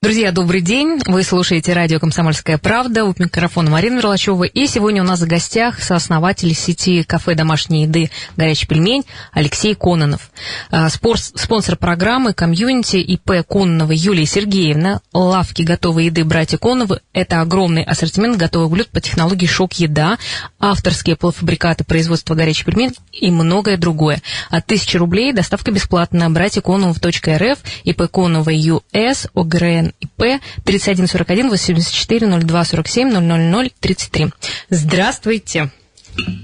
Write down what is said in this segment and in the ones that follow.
Друзья, добрый день. Вы слушаете радио «Комсомольская правда». У микрофона Марина Мерлачева. И сегодня у нас в гостях сооснователь сети кафе домашней еды «Горячий пельмень» Алексей Кононов. А, спонсор программы комьюнити ИП Кононова Юлия Сергеевна. Лавки готовой еды «Братья Коновы» – это огромный ассортимент готовых блюд по технологии «Шок-еда», авторские полуфабрикаты производства «Горячий пельмень» и многое другое. От 1000 рублей доставка бесплатная. Братья Кононов.рф, ИП Конова ЮС, ОГРН ИП 3141 84 02 47 000 33. Здравствуйте.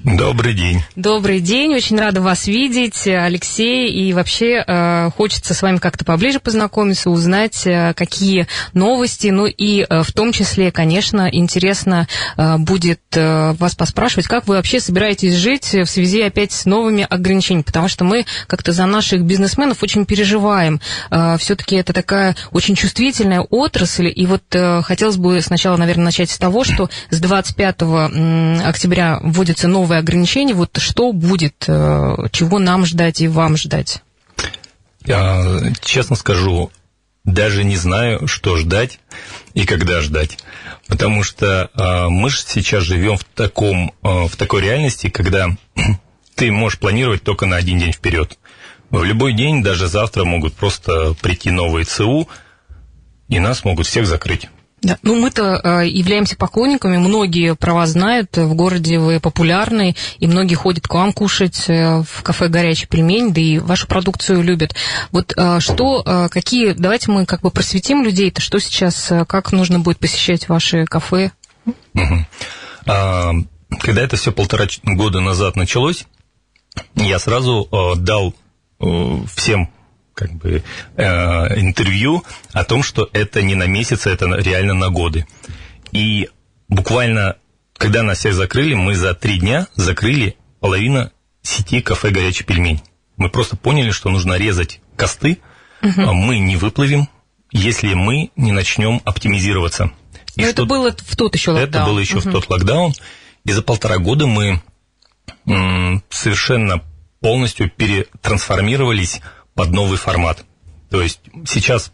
Добрый день. Добрый день, очень рада вас видеть, Алексей, и вообще э, хочется с вами как-то поближе познакомиться, узнать, э, какие новости, ну и э, в том числе, конечно, интересно э, будет э, вас поспрашивать, как вы вообще собираетесь жить в связи опять с новыми ограничениями, потому что мы как-то за наших бизнесменов очень переживаем. Э, все-таки это такая очень чувствительная отрасль, и вот э, хотелось бы сначала, наверное, начать с того, что с 25 октября вводится появятся новые ограничения, вот что будет, э, чего нам ждать и вам ждать? Я, честно скажу, даже не знаю, что ждать и когда ждать. Потому что э, мы же сейчас живем в, таком, э, в такой реальности, когда ты можешь планировать только на один день вперед. В любой день, даже завтра, могут просто прийти новые ЦУ, и нас могут всех закрыть. Да. Ну, мы-то э, являемся поклонниками, многие про вас знают, в городе вы популярны, и многие ходят к вам кушать э, в кафе «Горячий пельмень», да и вашу продукцию любят. Вот э, что, какие, давайте мы как бы просветим людей-то, что сейчас, как нужно будет посещать ваши кафе? А, когда это все полтора года назад началось, я сразу дал всем как бы э, интервью о том, что это не на месяц, это реально на годы. И буквально, когда нас всех закрыли, мы за три дня закрыли половину сети кафе «Горячий пельмень». Мы просто поняли, что нужно резать косты, угу. мы не выплывем, если мы не начнем оптимизироваться. И Но это было в тот еще локдаун. Это было еще угу. в тот локдаун. И за полтора года мы совершенно полностью перетрансформировались под новый формат. То есть сейчас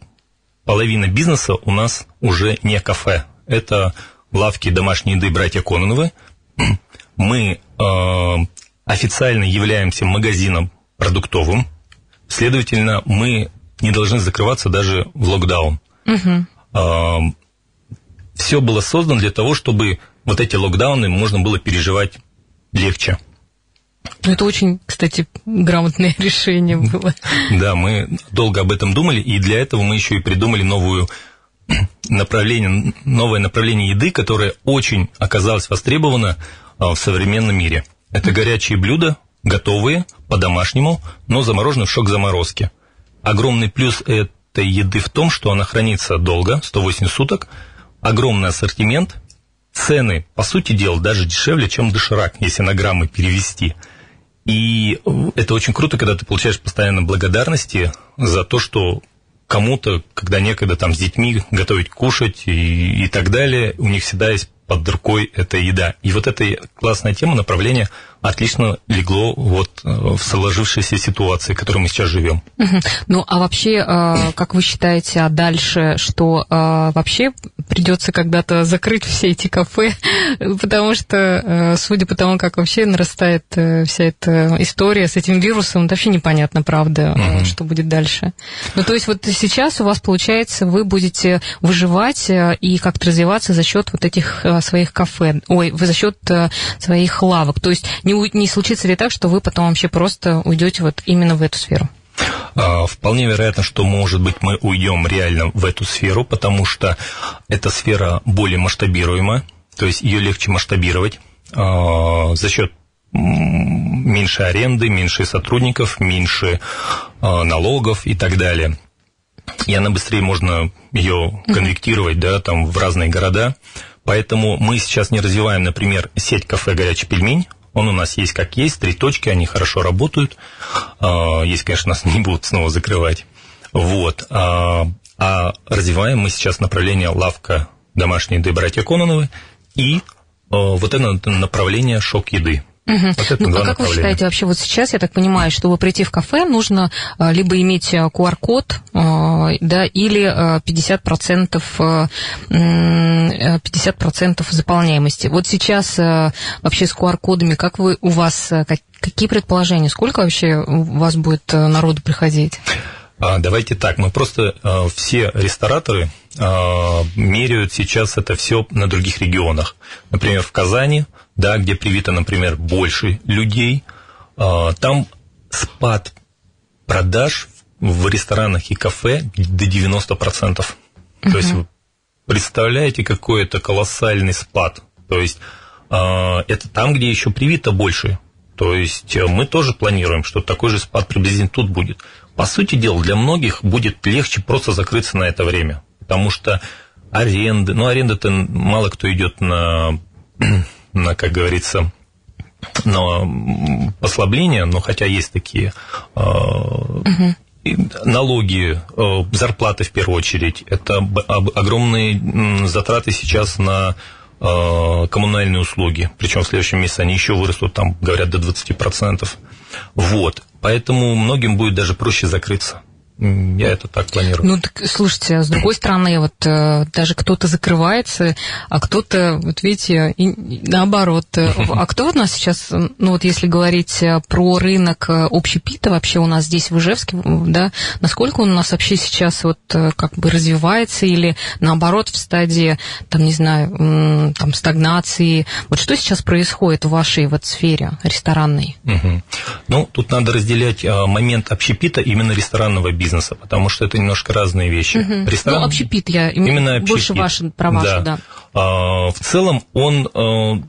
половина бизнеса у нас уже не кафе. Это лавки домашней еды братья Кононовы. Мы э, официально являемся магазином продуктовым. Следовательно, мы не должны закрываться даже в локдаун. Угу. Э, все было создано для того, чтобы вот эти локдауны можно было переживать легче. Ну, это очень, кстати, грамотное решение было. Да, мы долго об этом думали, и для этого мы еще и придумали новую направление, новое направление еды, которое очень оказалось востребовано а, в современном мире. Это горячие блюда, готовые, по-домашнему, но заморожены в шок-заморозке. Огромный плюс этой еды в том, что она хранится долго, 108 суток, огромный ассортимент, цены, по сути дела, даже дешевле, чем доширак, если на граммы перевести – и это очень круто, когда ты получаешь постоянно благодарности за то, что кому-то, когда некогда там с детьми готовить кушать и, и так далее, у них всегда есть под рукой эта еда. И вот эта классная тема, направление отлично легло вот э, в сложившейся ситуации, в которой мы сейчас живем. Ну, а вообще, э, как вы считаете, а дальше, что э, вообще придется когда-то закрыть все эти кафе, потому что, судя по тому, как вообще нарастает вся эта история с этим вирусом, вообще непонятно, правда, угу. что будет дальше. Ну, то есть вот сейчас у вас, получается, вы будете выживать и как-то развиваться за счет вот этих своих кафе, ой, за счет своих лавок. То есть не, не случится ли так, что вы потом вообще просто уйдете вот именно в эту сферу? А, вполне вероятно, что, может быть, мы уйдем реально в эту сферу, потому что эта сфера более масштабируемая, то есть ее легче масштабировать а, за счет меньше аренды, меньше сотрудников, меньше а, налогов и так далее. И она быстрее можно ее конвектировать, да, там в разные города. Поэтому мы сейчас не развиваем, например, сеть кафе «Горячий пельмень», он у нас есть как есть, три точки, они хорошо работают. А, если, конечно, нас не будут снова закрывать. Вот. А, а развиваем мы сейчас направление лавка домашней еды братья Кононовы и а, вот это направление шок еды. Угу. Вот это ну, а как вы считаете, вообще вот сейчас, я так понимаю, чтобы прийти в кафе, нужно а, либо иметь QR-код, да, или 50%, 50% заполняемости. Вот сейчас вообще с QR-кодами, как вы, у вас, какие предположения, сколько вообще у вас будет народу приходить? Давайте так, мы просто все рестораторы меряют сейчас это все на других регионах. Например, в Казани да, где привито, например, больше людей, а, там спад продаж в ресторанах и кафе до 90%. Угу. То есть представляете, какой это колоссальный спад. То есть а, это там, где еще привито больше. То есть э, мы тоже планируем, что такой же спад приблизительно тут будет. По сути дела, для многих будет легче просто закрыться на это время, потому что аренды, ну аренда-то мало кто идет на на, как говорится, на послабление, но хотя есть такие угу. Налоги, э, зарплаты в первую очередь, это огромные затраты сейчас на э, коммунальные услуги, причем в следующем месяце они еще вырастут, там говорят до 20%. Вот, поэтому многим будет даже проще закрыться. Я это так планирую. Ну, так, слушайте, а с другой стороны, вот э, даже кто-то закрывается, а кто-то, вот видите, и, наоборот. Э, а кто у нас сейчас, ну вот если говорить э, про рынок общепита вообще у нас здесь в Ижевске, да, насколько он у нас вообще сейчас вот как бы развивается или наоборот в стадии, там, не знаю, там, стагнации? Вот что сейчас происходит в вашей вот сфере ресторанной? Угу. Ну, тут надо разделять момент общепита именно ресторанного бизнеса бизнеса, потому что это немножко разные вещи. Угу. Ресторан... Ну, общепит я именно общепит. больше ваши, про вашу, да. да. А, в целом он а,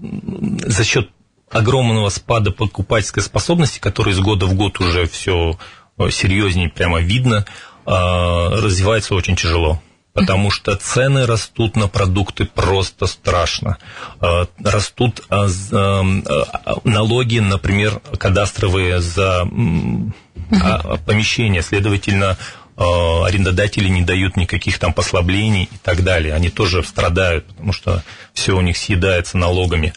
за счет огромного спада покупательской способности, который из года в год уже все э, серьезнее прямо видно, а, развивается очень тяжело потому что цены растут на продукты просто страшно. А, растут налоги, например, кадастровые за помещения, следовательно, арендодатели не дают никаких там послаблений и так далее. Они тоже страдают, потому что все у них съедается налогами.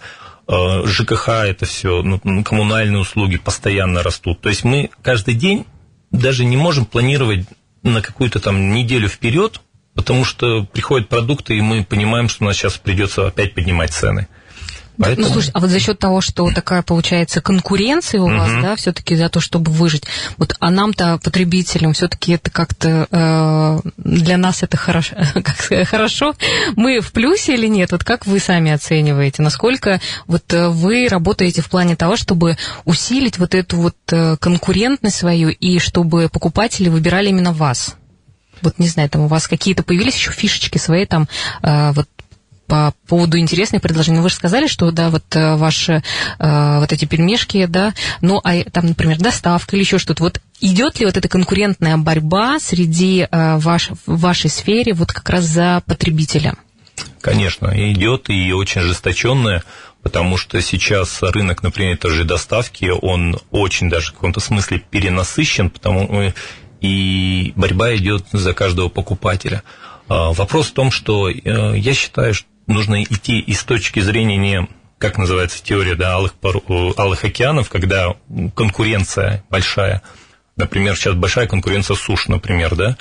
ЖКХ это все, ну, коммунальные услуги постоянно растут. То есть мы каждый день даже не можем планировать на какую-то там неделю вперед, потому что приходят продукты, и мы понимаем, что у нас сейчас придется опять поднимать цены. Ну, Поэтому... Ну, слушай, а вот за счет того, что такая получается конкуренция у вас, да, все-таки за то, чтобы выжить, вот, а нам-то, потребителям, все-таки это как-то э, для нас это хорошо, как сказать, хорошо, мы в плюсе или нет? Вот как вы сами оцениваете, насколько вот э, вы работаете в плане того, чтобы усилить вот эту вот э, конкурентность свою и чтобы покупатели выбирали именно вас? Вот не знаю, там у вас какие-то появились еще фишечки свои там, э, вот по поводу интересных предложений. Вы же сказали, что, да, вот э, ваши э, вот эти пельмешки, да, ну, а там, например, доставка или еще что-то. Вот идет ли вот эта конкурентная борьба среди ваш, в вашей сфере вот как раз за потребителя? Конечно, идет и очень ожесточенная, потому что сейчас рынок, например, той же доставки, он очень даже в каком-то смысле перенасыщен, потому и борьба идет за каждого покупателя. А, вопрос в том, что э, я считаю, что нужно идти из точки зрения не как называется теория да, алых, э, алых океанов, когда конкуренция большая. Например, сейчас большая конкуренция суш, например, да,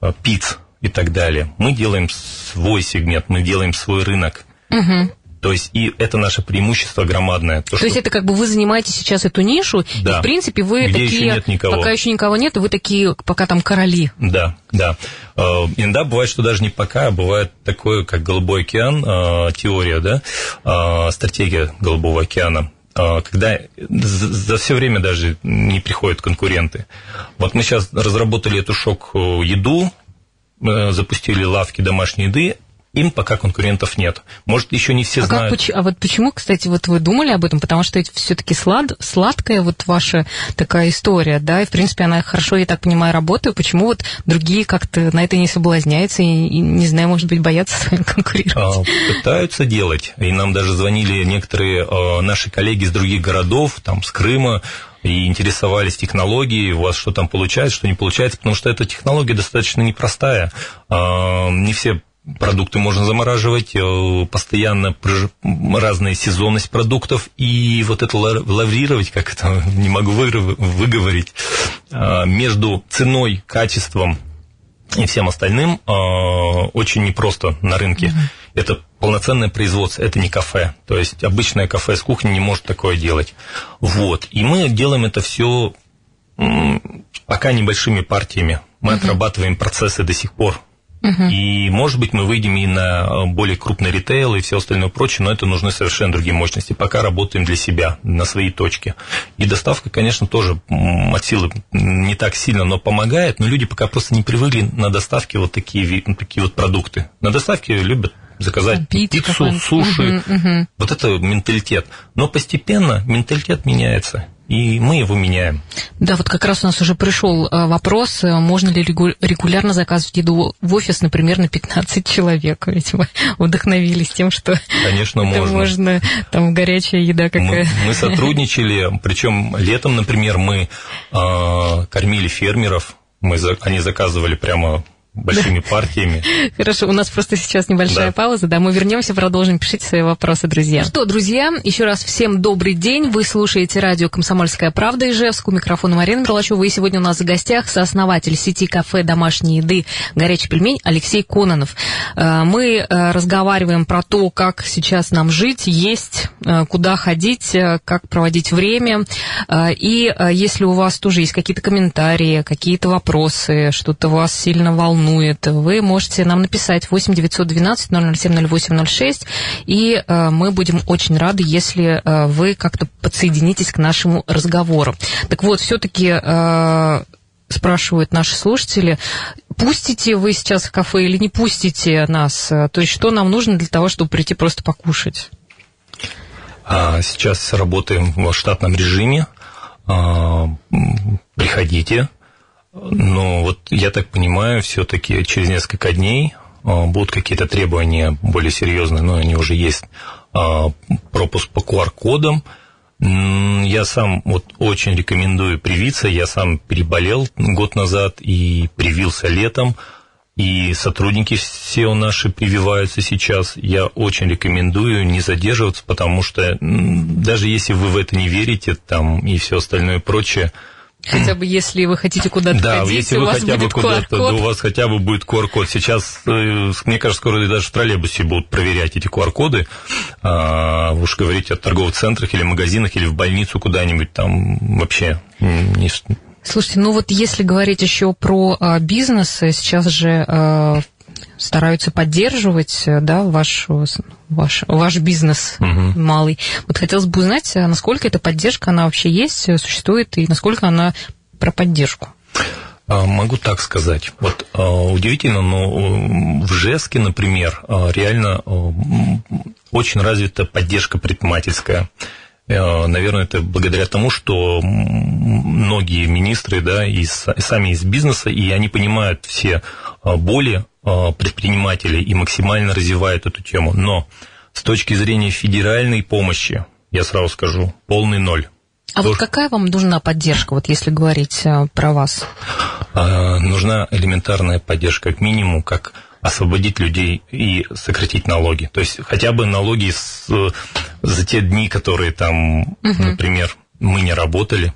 э, пиц и так далее. Мы делаем свой сегмент, мы делаем свой рынок. Угу. То есть, и это наше преимущество громадное. То, То что... есть, это как бы вы занимаете сейчас эту нишу, да. и, в принципе, вы Где такие... Еще нет никого. Пока еще никого нет, вы такие, пока там короли. Да, да. Э, иногда бывает, что даже не пока, а бывает такое, как Голубой океан, э, теория, да, э, стратегия Голубого океана когда за все время даже не приходят конкуренты. Вот мы сейчас разработали эту шок-еду, запустили лавки домашней еды, им пока конкурентов нет. Может, еще не все а знают. Как, а вот почему, кстати, вот вы думали об этом? Потому что это все-таки слад, сладкая вот ваша такая история, да, и, в принципе, она хорошо, я так понимаю, работает. Почему вот другие как-то на это не соблазняются и, и не знаю, может быть, боятся с вами конкурировать? А, пытаются делать. И нам даже звонили некоторые а, наши коллеги из других городов, там, с Крыма, и интересовались технологией, у вас что там получается, что не получается, потому что эта технология достаточно непростая. А, не все продукты можно замораживать, э, постоянно разная сезонность продуктов, и вот это лаврировать, как это не могу выговорить, э, между ценой, качеством и всем остальным э, очень непросто на рынке. Mm-hmm. Это полноценное производство, это не кафе. То есть обычное кафе с кухни не может такое делать. Вот. И мы делаем это все пока небольшими партиями. Мы mm-hmm. отрабатываем процессы до сих пор Угу. И, может быть, мы выйдем и на э, более крупный ритейл и все остальное прочее, но это нужны совершенно другие мощности. Пока работаем для себя, на своей точке. И доставка, конечно, тоже от силы не так сильно, но помогает, но люди пока просто не привыкли на доставке вот такие, такие вот продукты. На доставке любят заказать Пить пиццу, суши. Угу, угу. Вот это менталитет. Но постепенно менталитет меняется и мы его меняем. Да, вот как раз у нас уже пришел э, вопрос, э, можно ли регулярно заказывать еду в офис, например, на 15 человек. Ведь мы вдохновились тем, что Конечно, это можно. можно, там горячая еда какая. Мы, мы сотрудничали, причем летом, например, мы э, кормили фермеров, мы, они заказывали прямо большими партиями. Хорошо, у нас просто сейчас небольшая да. пауза, да, мы вернемся, продолжим, пишите свои вопросы, друзья. Что, друзья, еще раз всем добрый день, вы слушаете радио «Комсомольская правда» Ижевск, у микрофона Марина Мерлачева, и сегодня у нас в гостях сооснователь сети кафе домашней еды «Горячий пельмень» Алексей Кононов. Э, мы э, разговариваем про то, как сейчас нам жить, есть, э, куда ходить, как проводить время, и если у вас тоже есть какие-то комментарии, какие-то вопросы, что-то вас сильно волнует, волнует, вы можете нам написать 8 912 007 0806, и э, мы будем очень рады, если э, вы как-то подсоединитесь к нашему разговору. Так вот, все-таки э, спрашивают наши слушатели, пустите вы сейчас в кафе или не пустите нас? То есть, что нам нужно для того, чтобы прийти просто покушать? А, сейчас работаем в штатном режиме. А, приходите, но вот я так понимаю, все-таки через несколько дней а, будут какие-то требования более серьезные, но они уже есть. А, пропуск по QR-кодам. Я сам вот очень рекомендую привиться. Я сам переболел год назад и привился летом. И сотрудники все наши прививаются сейчас. Я очень рекомендую не задерживаться, потому что даже если вы в это не верите, там и все остальное прочее, Хотя бы если вы хотите куда-то да, ходить, если вы хотя бы куда-то, да, у вас хотя бы будет QR-код. Сейчас, э, мне кажется, скоро даже в троллейбусе будут проверять эти QR-коды. А, вы уж говорите о торговых центрах или магазинах, или в больницу куда-нибудь, там вообще не... Слушайте, ну вот если говорить еще про а, бизнес, сейчас же а, стараются поддерживать э, да, ваш, ваш, ваш бизнес угу. малый. Вот хотелось бы узнать, а насколько эта поддержка, она вообще есть, э, существует, и насколько она про поддержку? А, могу так сказать. Вот а, удивительно, но в Жеске, например, реально очень развита поддержка предпринимательская. Э, наверное, это благодаря тому, что многие министры, да, и сами из бизнеса, и они понимают все боли предпринимателей и максимально развивает эту тему. Но с точки зрения федеральной помощи, я сразу скажу, полный ноль. А То, вот какая вам нужна поддержка, вот если говорить э, про вас? Э, нужна элементарная поддержка, как минимум, как освободить людей и сократить налоги. То есть хотя бы налоги с, за те дни, которые там, угу. например, мы не работали,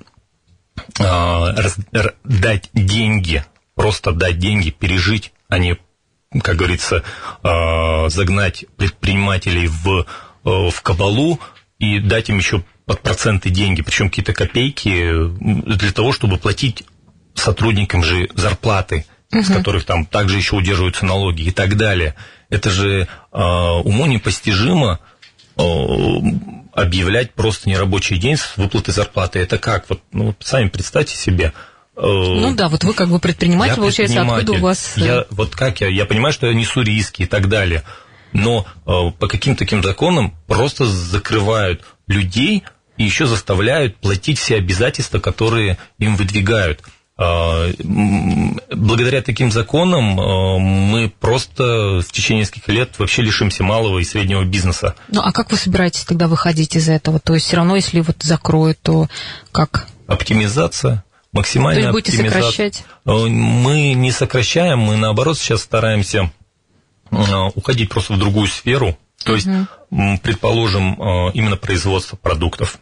раз, дать деньги, просто дать деньги, пережить, а не как говорится, а, загнать предпринимателей в, э, в кабалу и дать им еще под проценты деньги, причем какие-то копейки, для того, чтобы платить сотрудникам же зарплаты, угу. с которых там также еще удерживаются налоги и так далее. Это же э, уму непостижимо объявлять просто нерабочий день с выплатой зарплаты. Это как? Вот, ну, сами представьте себе – ну да, вот вы как бы предприниматель, я получается, откуда у вас... Э, я, вот как я, я понимаю, что я несу риски и так далее, но э, по каким-то таким законам просто закрывают людей и еще заставляют платить все обязательства, которые им выдвигают. Благодаря таким законам мы просто в течение нескольких лет вообще лишимся малого и среднего бизнеса. Ну а как вы собираетесь тогда выходить из этого? То есть все равно, если вот закроют, то как? Оптимизация максимально То есть будете сокращать? Э, мы не сокращаем, мы наоборот сейчас стараемся уходить просто в другую сферу, то есть, предположим, именно производство продуктов.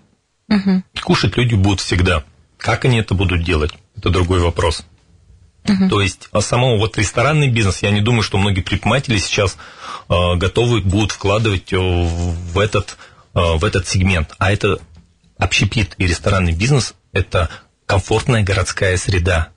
Угу. Кушать люди будут всегда. Как они это будут делать, это другой вопрос. Угу. То есть, а самого вот ресторанный бизнес, я не думаю, что многие предприниматели сейчас э, готовы будут вкладывать в этот, э, в этот сегмент. А это общепит и ресторанный бизнес – это комфортная городская среда.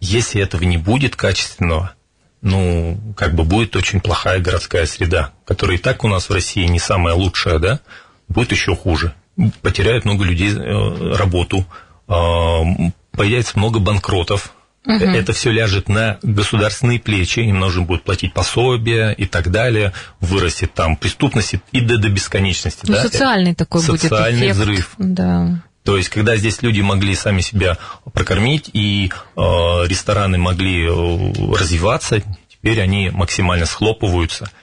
Если этого не будет качественного, ну, как бы будет очень плохая городская среда, которая и так у нас в России не самая лучшая, да, будет еще хуже. Потеряют много людей э, работу, появится много банкротов, Угу. Это все ляжет на государственные плечи, им нужно будет платить пособия и так далее, вырастет там преступность и до, до бесконечности. Ну, да? социальный такой социальный будет эффект. взрыв. Да. То есть, когда здесь люди могли сами себя прокормить, и э, рестораны могли э, развиваться, теперь они максимально схлопываются –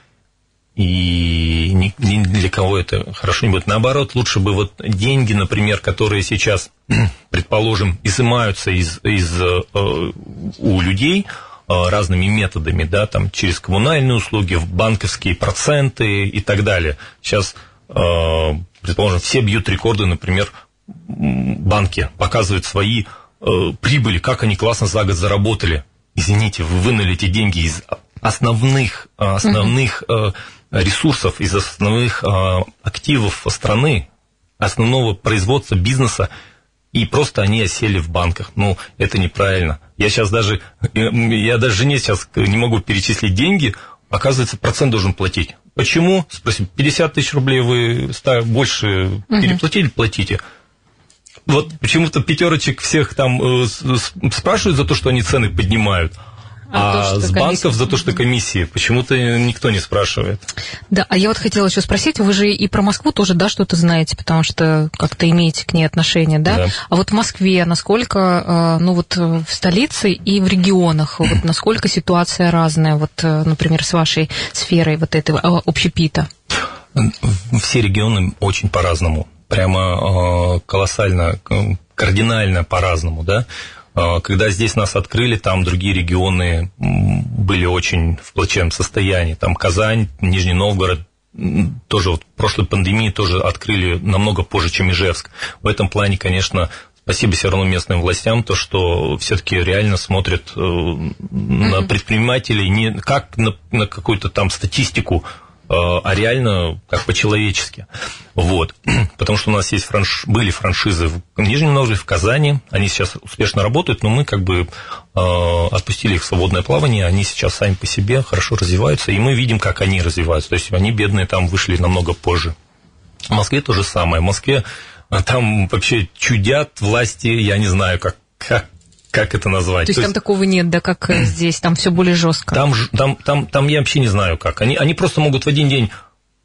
и ни, ни для кого это хорошо не будет. Наоборот, лучше бы вот деньги, например, которые сейчас, предположим, изымаются из, из, э, у людей э, разными методами, да, там, через коммунальные услуги, в банковские проценты и так далее. Сейчас, э, предположим, все бьют рекорды, например, банки показывают свои прибыли, как они классно за год заработали. Извините, вы вынули эти деньги из основных, основных uh ресурсов, из основных а, активов страны, основного производства бизнеса, и просто они осели в банках. Ну, это неправильно. Я сейчас даже, я даже жене сейчас не могу перечислить деньги, оказывается, процент должен платить. Почему? Спросим, 50 тысяч рублей вы больше переплатили, платите. Вот почему-то пятерочек всех там э, спрашивают за то, что они цены поднимают. А, а с банков за то, что комиссии, почему-то никто не спрашивает. Да, а я вот хотела еще спросить, вы же и про Москву тоже, да, что-то знаете, потому что как-то имеете к ней отношение, да? да. А вот в Москве насколько, а, ну вот в столице и в регионах, вот насколько ситуация разная, вот, например, с вашей сферой вот этого общепита? Все регионы очень по-разному, прямо а, колоссально, кардинально по-разному, да? А, когда здесь нас открыли, там другие регионы были очень в плачевном состоянии. Там Казань, Нижний Новгород, тоже вот в прошлой пандемии тоже открыли намного позже, чем Ижевск. В этом плане, конечно, спасибо все равно местным властям, то, что все-таки реально смотрят э, на предпринимателей не как на, на какую-то там статистику, а реально как по-человечески. Вот. Потому что у нас есть франш... были франшизы в Нижнем Новгороде, в Казани, они сейчас успешно работают, но мы как бы э, отпустили их в свободное плавание, они сейчас сами по себе хорошо развиваются, и мы видим, как они развиваются. То есть они бедные там вышли намного позже. В Москве то же самое. В Москве э, там вообще чудят власти, я не знаю, как, как как это назвать. То есть То там есть... такого нет, да, как э, здесь, там все более жестко. Там, там, там, там я вообще не знаю как. Они, они просто могут в один день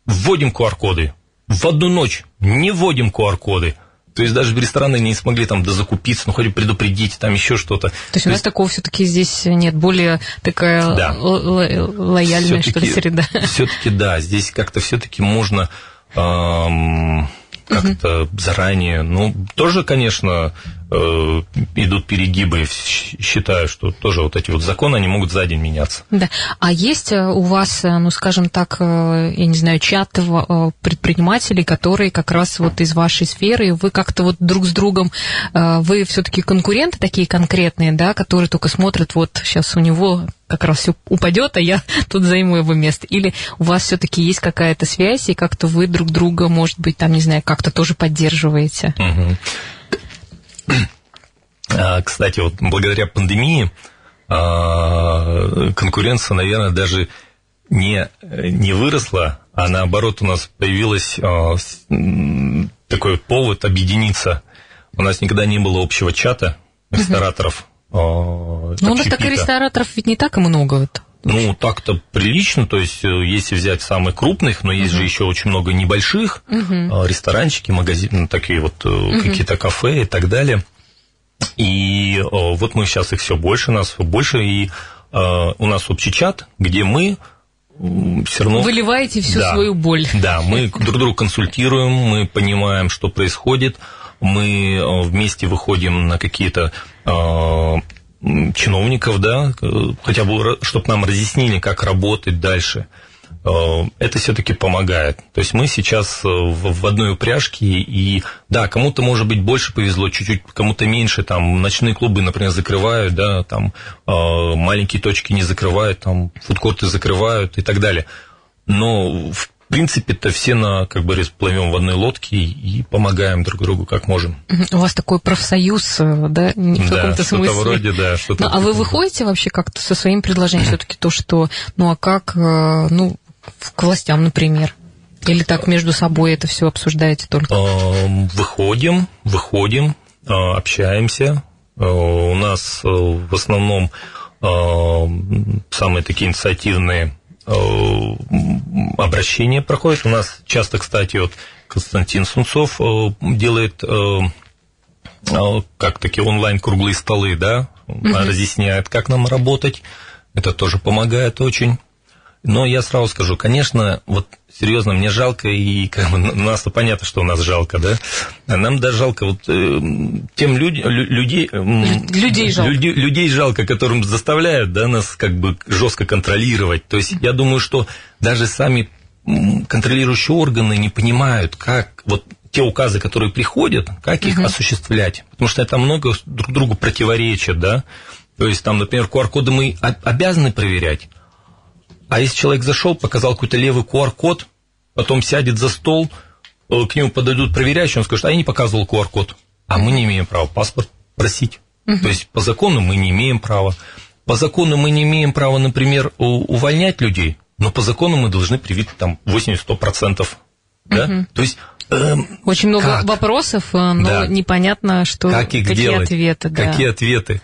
вводим QR-коды, в одну ночь не вводим QR-коды. То есть даже рестораны не смогли там дозакупиться, ну хоть предупредить, там еще что-то. То есть То у нас есть... такого все-таки здесь нет, более такая да. лояльная что ли среда. Все-таки да, здесь как-то все-таки можно эм, как-то угу. заранее. Ну, тоже, конечно, идут перегибы. Считаю, что тоже вот эти вот законы, они могут за день меняться. Да. А есть э, у вас, э, ну, скажем так, я не знаю, чат предпринимателей, которые как раз вот из вашей сферы, вы как-то вот друг с другом, вы все-таки конкуренты такие конкретные, да, которые только смотрят, вот сейчас у него как раз все упадет, а я тут займу его место. Или у вас все-таки есть какая-то связь, и как-то вы друг друга, может быть, там, не знаю, как-то тоже поддерживаете? А, кстати, вот благодаря пандемии а, конкуренция, наверное, даже не, не выросла, а наоборот у нас появилась а, такой повод объединиться. У нас никогда не было общего чата рестораторов. Ну, у нас так и рестораторов ведь не так и много. Вот. Ну, так-то прилично, то есть, э, если взять самых крупных, но есть uh-huh. же еще очень много небольших, uh-huh. ресторанчики, магазины, такие вот uh-huh. какие-то кафе и так далее. И вот мы сейчас их все больше, нас больше, и у нас общий чат, где мы все равно... Выливаете всю да, свою боль. Да, мы друг друга консультируем, мы понимаем, что происходит, мы вместе выходим на какие-то чиновников, да, хотя бы, чтобы нам разъяснили, как работать дальше. Это все-таки помогает. То есть мы сейчас в одной упряжке, и да, кому-то, может быть, больше повезло, чуть-чуть кому-то меньше, там, ночные клубы, например, закрывают, да, там, маленькие точки не закрывают, там, фудкорты закрывают и так далее. Но, в принципе-то все на, как бы, плывем в одной лодке и помогаем друг другу как можем. У вас такой профсоюз, э, да, в да, каком-то смысле? вроде, да. Ну, а вы выходите вообще как-то со своим предложением все-таки то, что, ну, а как, э, ну, к властям, например? Или так между собой это все обсуждаете только? Выходим, выходим, общаемся. У нас в основном самые такие инициативные Э, обращения проходят. У нас часто, кстати, вот Константин Сунцов э, делает э, как такие онлайн круглые столы, да, угу. разъясняет, как нам работать. Это тоже помогает очень. Но я сразу скажу, конечно, вот серьезно, мне жалко, и как бы, нас-то понятно, что у нас жалко, да? А нам даже жалко вот э, тем люд, лю, людей, людей, жалко. Люд, людей жалко, которым заставляют, да, нас как бы жестко контролировать. То есть я думаю, что даже сами контролирующие органы не понимают, как вот те указы, которые приходят, как их угу. осуществлять. Потому что это много друг другу противоречит, да? То есть там, например, QR-коды мы обязаны проверять, а если человек зашел, показал какой-то левый QR-код, потом сядет за стол, э, к нему подойдут проверяющие, он скажет, а я не показывал QR-код. А мы не имеем права паспорт просить. Угу. То есть по закону мы не имеем права. По закону мы не имеем права, например, увольнять людей, но по закону мы должны привить там 80-100%. Да? Угу. То есть эм, очень много как? вопросов, э, но да. непонятно, что как их какие делать? ответы. Да. Какие ответы?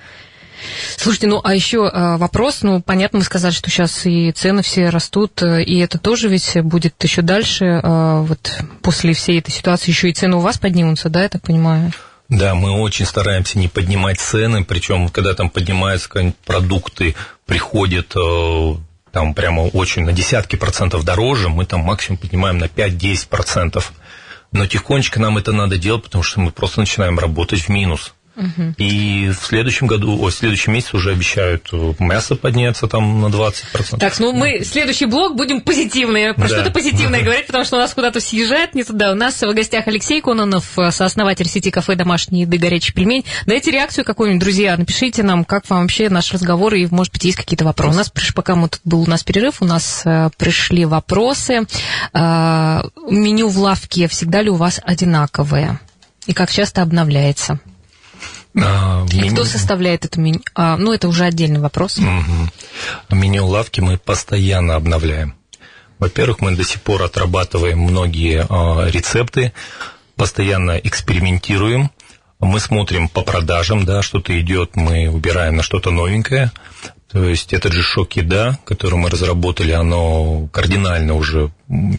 Слушайте, ну а еще э, вопрос, ну понятно, мы сказали, что сейчас и цены все растут, э, и это тоже ведь будет еще дальше, э, вот после всей этой ситуации еще и цены у вас поднимутся, да, я так понимаю? Да, мы очень стараемся не поднимать цены, причем когда там поднимаются продукты, приходят там прямо очень на десятки процентов дороже, мы там максимум поднимаем на 5-10 процентов. Но тихонечко нам это надо делать, потому что мы просто начинаем работать в минус. И в следующем году, о, в следующем месяце уже обещают э, мясо подняться там на 20%. Так, ну мы следующий блок будем позитивные, про да. что-то позитивное говорить, потому что у нас куда-то съезжает не туда. У нас в гостях Алексей Кононов, э, сооснователь сети кафе «Домашние еды. Горячий пельмень». Дайте реакцию какую-нибудь, друзья, напишите нам, как вам вообще наш разговор, и, может быть, есть какие-то вопросы. У нас, пока мы тут был у нас перерыв, у нас э, пришли вопросы. Меню в лавке всегда ли у вас одинаковое? И как часто обновляется? А, И меню... кто составляет это меню? А, ну, это уже отдельный вопрос. Угу. Меню лавки мы постоянно обновляем. Во-первых, мы до сих пор отрабатываем многие а, рецепты, постоянно экспериментируем. Мы смотрим по продажам, да, что-то идет, мы убираем на что-то новенькое. То есть этот же шок еда, который мы разработали, оно кардинально уже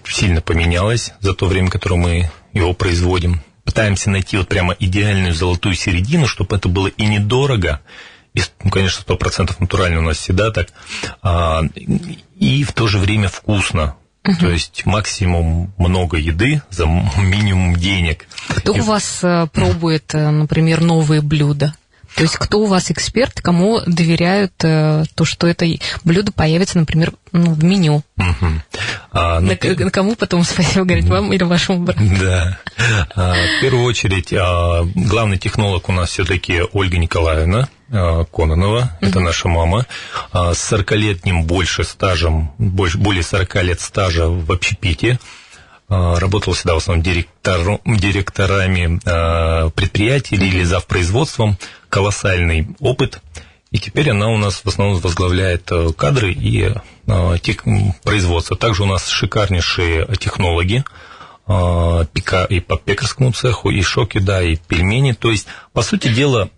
сильно поменялось за то время, которое мы его производим пытаемся найти вот прямо идеальную золотую середину, чтобы это было и недорого, и, ну, конечно, сто процентов натурально у нас всегда так, а, и в то же время вкусно. Угу. То есть максимум много еды за минимум денег. Кто и... у вас э, пробует, э, например, новые блюда? То есть кто у вас эксперт, кому доверяют э, то, что это блюдо появится, например, ну, в меню? Угу. А, ну, на, ты... Кому потом спасибо говорить, вам или вашему брату? Да. А, в первую очередь, а, главный технолог у нас все-таки Ольга Николаевна а, Кононова, угу. это наша мама, а, с 40-летним больше стажем, больше, более 40 лет стажа в общепите. А, работал всегда в основном директор, директорами а, предприятий или завпроизводством, колоссальный опыт. И теперь она у нас в основном возглавляет э, кадры и а, тех, производство. Также у нас шикарнейшие технологи, пека и по пекарскому цеху, и шоки, да, и пельмени. То есть, по сути дела,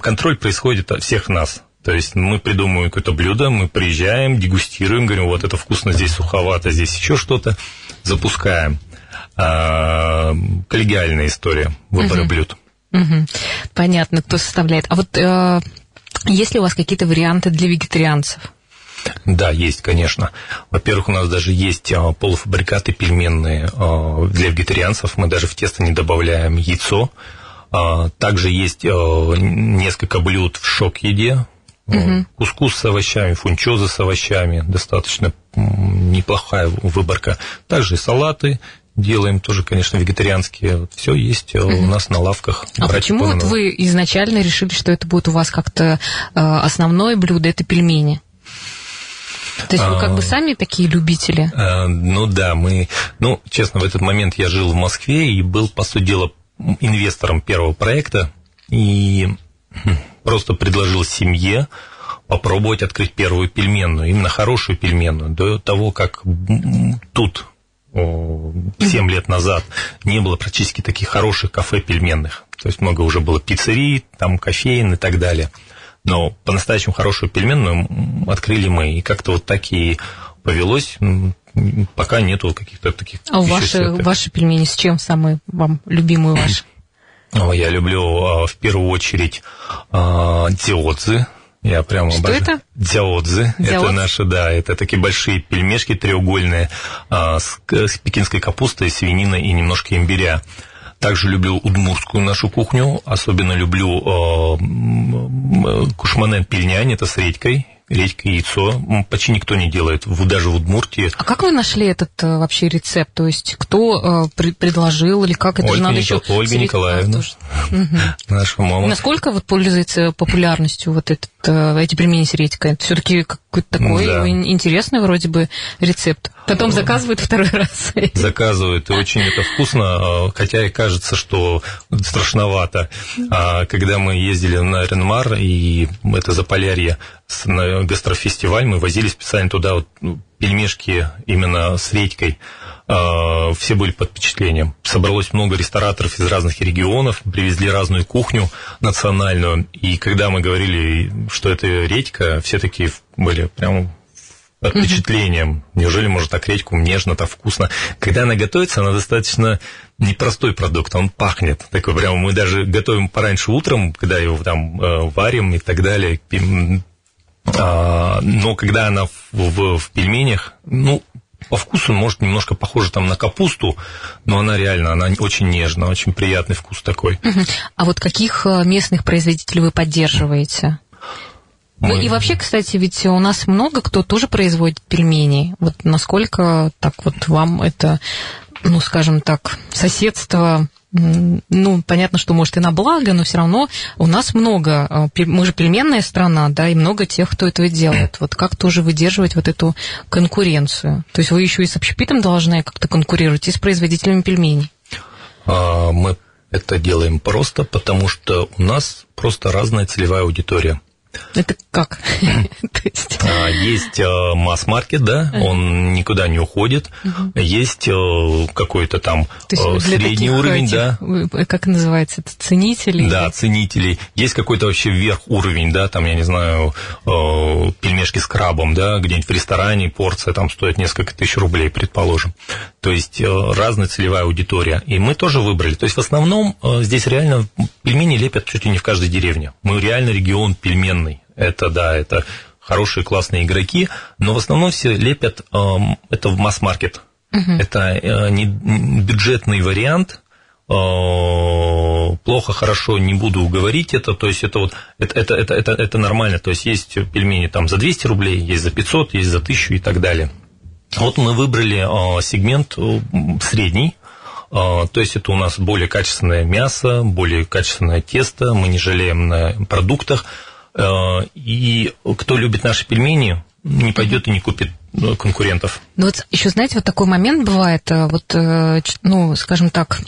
контроль происходит от всех нас. То есть мы придумываем какое-то блюдо, мы приезжаем, дегустируем, говорим, вот это вкусно, здесь суховато, здесь еще что-то запускаем. А, коллегиальная история выбора угу. блюд. Угу. Понятно, кто составляет. А вот э, есть ли у вас какие-то варианты для вегетарианцев? Да, есть, конечно. Во-первых, у нас даже есть а, полуфабрикаты пельменные а, для вегетарианцев. Мы даже в тесто не добавляем яйцо. Также есть несколько блюд в шок-еде, Угу. Кускус с овощами, фунчоза с овощами, достаточно неплохая выборка. Также и салаты, делаем тоже, конечно, вегетарианские. Все есть угу. у нас на лавках. А почему вот вы изначально решили, что это будет у вас как-то э, основное блюдо, это пельмени? То есть вы как бы а. сами такие любители? А, ну да, мы, ну, честно, в этот момент я жил в Москве и был, по сути дела, инвестором первого проекта и хм, просто предложил семье попробовать открыть первую пельменную, именно хорошую пельменную, до того, как тут 7 лет назад не было практически таких хороших кафе пельменных. То есть много уже было пиццерий, там кофеин и так далее. Но по-настоящему хорошую пельменную открыли мы. И как-то вот так и повелось. Пока нету каких-то таких... А ваши, ваши пельмени с чем самые вам любимые ваши? Я люблю а, в первую очередь а, диодзы я прямо Что обожаю. это? Дзяодзы. Это наши, да, это такие большие пельмешки треугольные а, с, с пекинской капустой, свининой и немножко имбиря. Также люблю удмурскую нашу кухню, особенно люблю э, кушманен пельнянь, это с редькой, и яйцо. Почти никто не делает, даже в Удмуртии. А как вы нашли этот э, вообще рецепт? То есть кто э, предложил или как это Ольга, надо Никол... еще... Ольга Николаевна, наша мама. Насколько вот пользуется популярностью вот этот, э, эти пельмени с редькой? Это все-таки какой-то такой да. интересный вроде бы рецепт. Потом заказывают второй раз. Заказывают, и очень это вкусно, хотя и кажется, что страшновато. А когда мы ездили на Ренмар, и это Заполярье, на гастрофестиваль, мы возили специально туда вот ну, пельмешки именно с редькой. А, все были под впечатлением. Собралось много рестораторов из разных регионов, привезли разную кухню национальную. И когда мы говорили, что это редька, все такие были прям под впечатлением. Неужели может так редьку нежно, так вкусно? Когда она готовится, она достаточно непростой продукт, он пахнет. Такой прямо мы даже готовим пораньше утром, когда его там э, варим и так далее, но когда она в, в, в пельменях, ну, по вкусу может немножко похожа там на капусту, но она реально, она очень нежная, очень приятный вкус такой. А вот каких э, местных производителей вы поддерживаете? Мы... Ну и вообще, кстати, ведь у нас много кто тоже производит пельмени. Вот насколько так вот вам это, ну, скажем так, соседство ну, понятно, что может и на благо, но все равно у нас много, а, мы же пельменная страна, да, и много тех, кто этого делает. Вот как тоже выдерживать вот эту конкуренцию? То есть вы еще и с общепитом должны как-то конкурировать и с производителями пельменей? А, мы это делаем просто, потому что у нас просто разная целевая аудитория. Это как? А, есть э, масс-маркет, да, он никуда не уходит. Есть э, какой-то там э, средний уровень, да. Как называется это? Ценителей? Да, ценителей. Есть какой-то вообще вверх уровень, да, там, я не знаю, пельмешки с крабом, да, где-нибудь в ресторане порция там стоит несколько тысяч рублей, предположим. То есть разная целевая аудитория. И мы тоже выбрали. То есть в основном здесь реально пельмени лепят чуть ли не в каждой деревне. Мы реально регион пельменный. Это, да, это хорошие, классные игроки, но в основном все лепят эм, это в масс-маркет. Угу. Это э, не бюджетный вариант, э, плохо, хорошо, не буду говорить это, то есть это вот, это, это, это, это, это нормально, то есть есть пельмени там за 200 рублей, есть за 500, есть за 1000 и так далее. Вот мы выбрали э, сегмент средний, то есть это у нас более качественное мясо, более качественное тесто, мы не жалеем на продуктах, и кто любит наши пельмени, не пойдет и не купит ну, конкурентов. Ну вот еще, знаете, вот такой момент бывает, э, вот, э, ну, скажем так,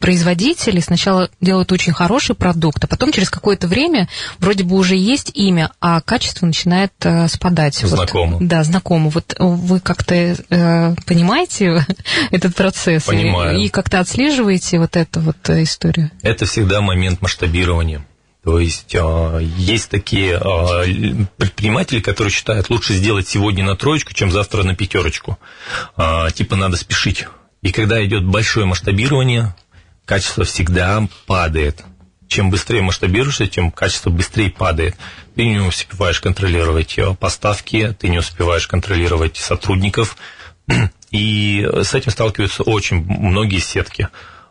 производители сначала делают очень хороший продукт, а потом через какое-то время вроде бы уже есть имя, а качество начинает спадать. Знакомо. Вот, да, знакомо. Вот вы как-то э, понимаете этот процесс? Понимаю. И, и как-то отслеживаете вот эту вот историю? Это всегда момент масштабирования. То есть а, есть такие а, предприниматели, которые считают, лучше сделать сегодня на троечку, чем завтра на пятерочку. А, типа надо спешить. И когда идет большое масштабирование, качество всегда падает. Чем быстрее масштабируешься, тем качество быстрее падает. Ты не успеваешь контролировать поставки, ты не успеваешь контролировать сотрудников. И с этим сталкиваются очень многие сетки.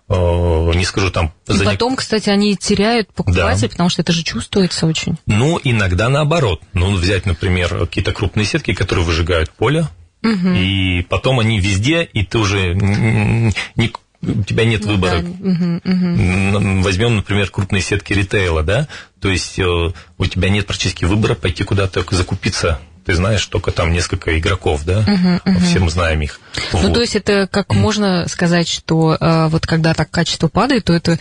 Не скажу там... И за... потом, кстати, они теряют покупателей, да. потому что это же чувствуется очень. Ну, иногда наоборот. Ну, взять, например, какие-то крупные сетки, которые выжигают поле, угу. и потом они везде, и ты уже не, у тебя нет ну, выбора. Да. Угу, угу. Возьмем, например, крупные сетки ритейла, да, то есть э, у тебя нет практически выбора пойти куда-то закупиться ты знаешь только там несколько игроков, да, uh-huh, uh-huh. все мы знаем их. Ну, вот. то есть это как uh-huh. можно сказать, что э, вот когда так качество падает, то это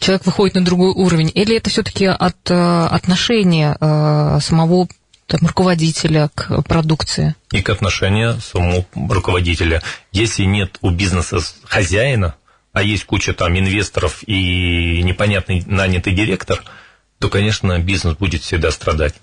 человек выходит на другой уровень, или это все-таки от э, отношения э, самого там, руководителя к продукции? И к отношению самого руководителя. Если нет у бизнеса хозяина, а есть куча там инвесторов и непонятный нанятый директор, то, конечно, бизнес будет всегда страдать.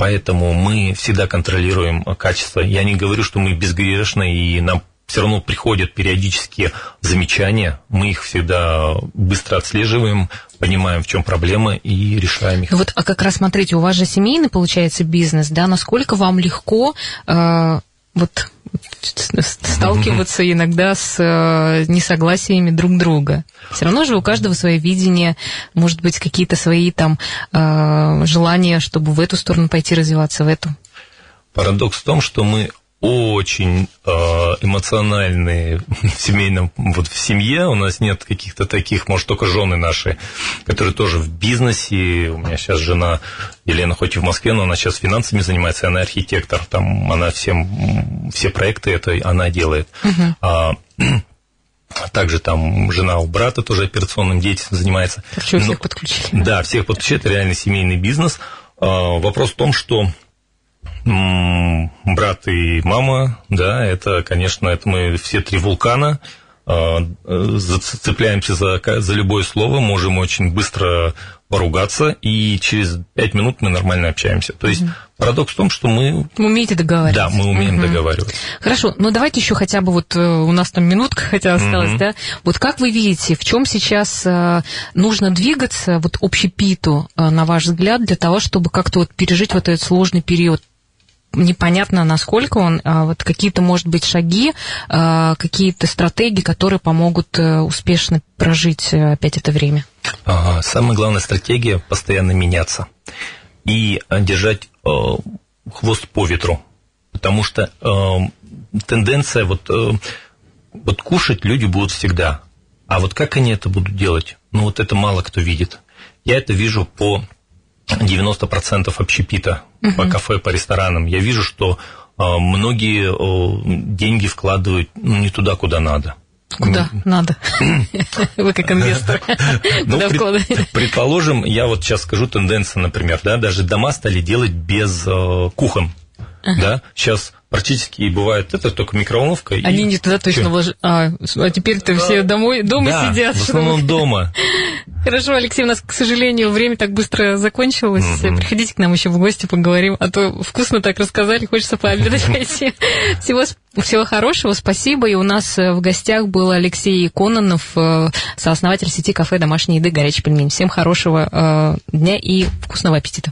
Поэтому мы всегда контролируем качество. Я не говорю, что мы безгрешны, и нам все равно приходят периодические замечания, мы их всегда быстро отслеживаем, понимаем, в чем проблема и решаем их. Вот, а как раз смотрите, у вас же семейный получается бизнес, да? Насколько вам легко э, вот сталкиваться иногда с э, несогласиями друг друга. Все равно же у каждого свое видение, может быть, какие-то свои там э, желания, чтобы в эту сторону пойти развиваться, в эту. Парадокс в том, что мы очень э, эмоциональные в семейном, вот в семье. У нас нет каких-то таких, может, только жены наши, которые тоже в бизнесе. У меня сейчас жена Елена, хоть и в Москве, но она сейчас финансами занимается, она архитектор, там она всем, все проекты это она делает. Uh-huh. А, также там жена у брата тоже операционным деятельностью занимается. Что, всех но, подключили? Да, всех подключили, это реально семейный бизнес. А, вопрос в том, что брат и мама, да, это, конечно, это мы все три вулкана, а, зацепляемся за, за любое слово, можем очень быстро поругаться, и через пять минут мы нормально общаемся. То есть угу. парадокс в том, что мы... Вы умеете договариваться. Да, мы умеем угу. договариваться. Хорошо, но давайте еще хотя бы вот э, у нас там минутка хотя осталась, угу. да? Вот как вы видите, в чем сейчас э, нужно двигаться вот общепиту, э, на ваш взгляд, для того, чтобы как-то вот пережить вот этот сложный период непонятно, насколько он, а вот какие-то, может быть, шаги, а, какие-то стратегии, которые помогут э, успешно прожить э, опять это время? Самая главная стратегия – постоянно меняться и держать э, хвост по ветру, потому что тенденция вот, вот кушать люди будут всегда, а вот как они это будут делать, ну вот это мало кто видит. Я это вижу по 90% общепита угу. по кафе, по ресторанам. Я вижу, что а, многие деньги вкладывают ну, не туда, куда надо. Куда надо? Вы как инвестор. Ну, предположим, я вот сейчас скажу тенденция, например, да, даже дома стали делать без э, кухон. Да, сейчас практически и бывает это только микроволновка. Они и... не туда точно вложили. А, а теперь-то все домой, дома да, сидят. в основном чтобы... дома. Хорошо, Алексей, у нас, к сожалению, время так быстро закончилось. Угу. Приходите к нам еще в гости, поговорим. А то вкусно так рассказали, хочется пообедать пойти. Всего, всего хорошего, спасибо. И у нас э, в гостях был Алексей Кононов, э, сооснователь сети кафе «Домашние еды. Горячий пельмень». Всем хорошего э, дня и вкусного аппетита.